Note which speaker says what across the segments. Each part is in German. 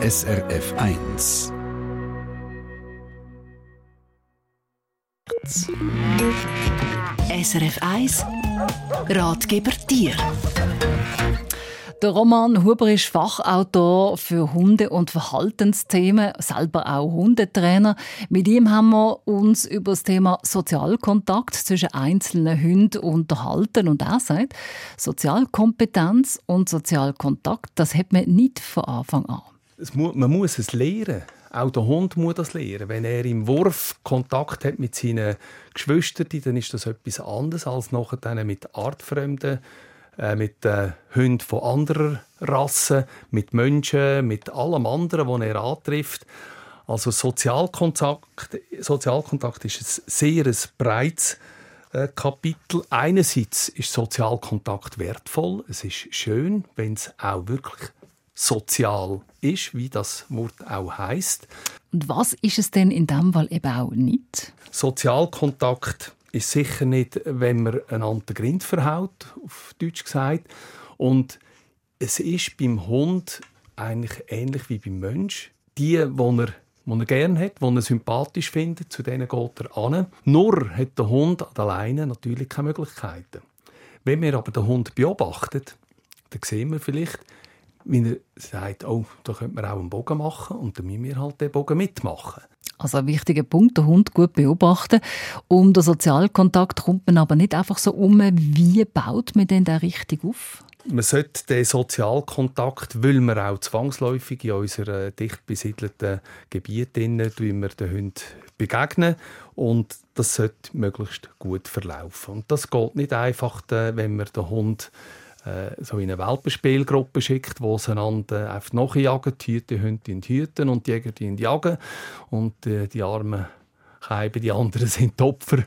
Speaker 1: SRF 1.
Speaker 2: SRF 1 Ratgeber Tier
Speaker 3: der Roman Huber ist Fachautor für Hunde- und Verhaltensthemen, selber auch Hundetrainer. Mit ihm haben wir uns über das Thema Sozialkontakt zwischen einzelnen Hunden unterhalten und er sagt, Sozialkompetenz und Sozialkontakt, das hat man nicht von Anfang an.
Speaker 4: Man muss es lernen. Auch der Hund muss das lernen. Wenn er im Wurf Kontakt hat mit seinen Geschwistern, dann ist das etwas anderes als nachher mit artfremden äh, mit den Hunden von anderer Rassen, mit Menschen, mit allem anderen, was er antrifft. Also Sozialkontakt, Sozialkontakt ist ein sehr ein breites äh, Kapitel. Einerseits ist Sozialkontakt wertvoll. Es ist schön, wenn es auch wirklich sozial ist, wie das Wort auch heißt.
Speaker 3: Und was ist es denn in dem Fall eben auch nicht?
Speaker 4: Sozialkontakt ist sicher nicht, wenn man einander den Grind verhaut, auf Deutsch gesagt. Und es ist beim Hund eigentlich ähnlich wie beim Mensch. Die, die er, die er gerne hat, die er sympathisch findet, zu denen geht er an. Nur hat der Hund alleine natürlich keine Möglichkeiten. Wenn wir aber den Hund beobachten, dann sehen wir vielleicht, wie er sagt, oh, da könnte man auch einen Bogen machen und dann müssen wir halt den Bogen mitmachen.
Speaker 3: Also ein wichtiger Punkt, den Hund gut beobachten. Um den Sozialkontakt kommt man aber nicht einfach so um. Wie baut man denn da richtig auf?
Speaker 4: Man sollte den Sozialkontakt, weil wir auch zwangsläufig in unseren dicht besiedelten Gebieten den Hunden begegnen und das sollte möglichst gut verlaufen. Und das geht nicht einfach, wenn man den Hund äh, so in eine Welpenspielgruppe schickt, wo sie einander einfach nachjagen, die Hüte Hunde hüten und die Jäger die jagen und äh, die armen Scheiben, die anderen sind die Opfer,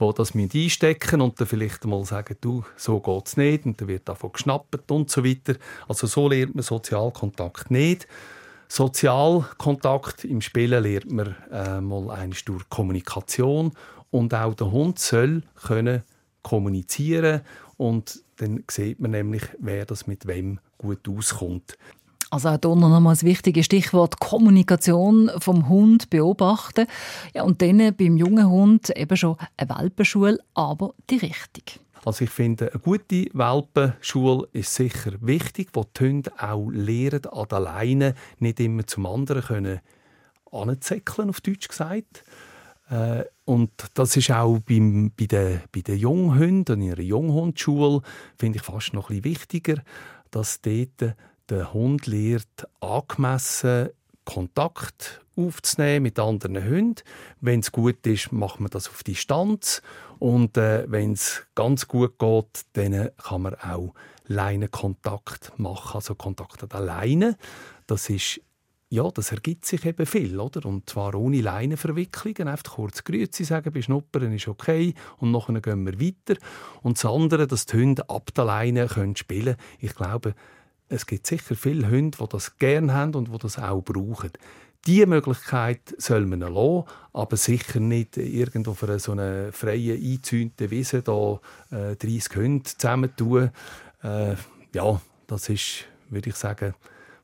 Speaker 4: die das einstecken und dann vielleicht mal sagen, du, so geht es nicht und dann wird davon geschnappt und so weiter. Also so lernt man Sozialkontakt nicht. Sozialkontakt im Spielen lernt man äh, mal eigentlich durch Kommunikation und auch der Hund soll können kommunizieren und dann sieht man nämlich, wer das mit wem gut auskommt.
Speaker 3: Also auch hier noch einmal das wichtige Stichwort Kommunikation vom Hund beobachten. Ja, und dann beim jungen Hund eben schon eine Welpenschule, aber die richtige.
Speaker 4: Also ich finde, eine gute Welpenschule ist sicher wichtig, wo die Hunde auch lernen, an der Leine nicht immer zum anderen können anzäckeln, auf Deutsch gesagt. Äh, und das ist auch beim, bei den, bei den Junghunden, in einer Junghundschule, finde ich fast noch bisschen wichtiger, dass dort der Hund lernt, angemessen Kontakt aufzunehmen mit anderen Hunden. Wenn es gut ist, macht man das auf Distanz. Und äh, wenn es ganz gut geht, dann kann man auch Leinenkontakt machen, also Kontakt alleine. Das ist ja, das ergibt sich eben viel, oder? Und zwar ohne Leinenverwicklungen, einfach kurz Grüezi sagen, beschnuppern ist okay und nachher gehen wir weiter. Und das andere, dass die Hunde ab der Leine können spielen Ich glaube, es gibt sicher viele Hunde, die das gerne haben und die das auch brauchen. Diese Möglichkeit soll man lassen, aber sicher nicht irgendwo einer so einer freien, eingezäunten Wiese da, äh, 30 Hunde zusammentun. Äh, ja, das ist, würde ich sagen,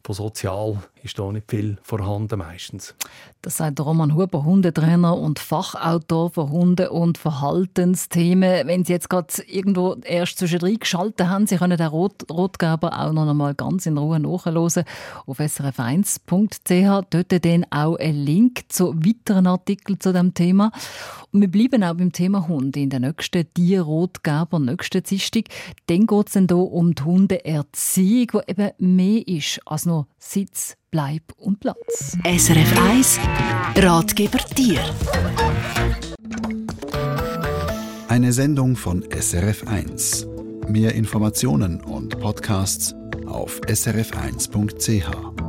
Speaker 4: von sozial ist da nicht viel vorhanden meistens.
Speaker 3: Das sagt Roman Huber, Hundetrainer und Fachautor für Hunde- und Verhaltensthemen. Wenn Sie jetzt gerade irgendwo erst zwischendrin geschaltet haben, Sie können den Rot Rotgeber auch noch einmal ganz in Ruhe nachhören auf srf1.ch. Dort dann auch ein Link zu weiteren Artikeln zu dem Thema. Und wir bleiben auch beim Thema Hunde. In der nächsten Tierrotgeber, nächsten Dienstag, dann geht es hier um die Hundeerziehung, die eben mehr ist als nur Sitz, Bleib und Platz.
Speaker 2: SRF 1 Ratgeber Tier.
Speaker 1: Eine Sendung von SRF 1. Mehr Informationen und Podcasts auf srf1.ch.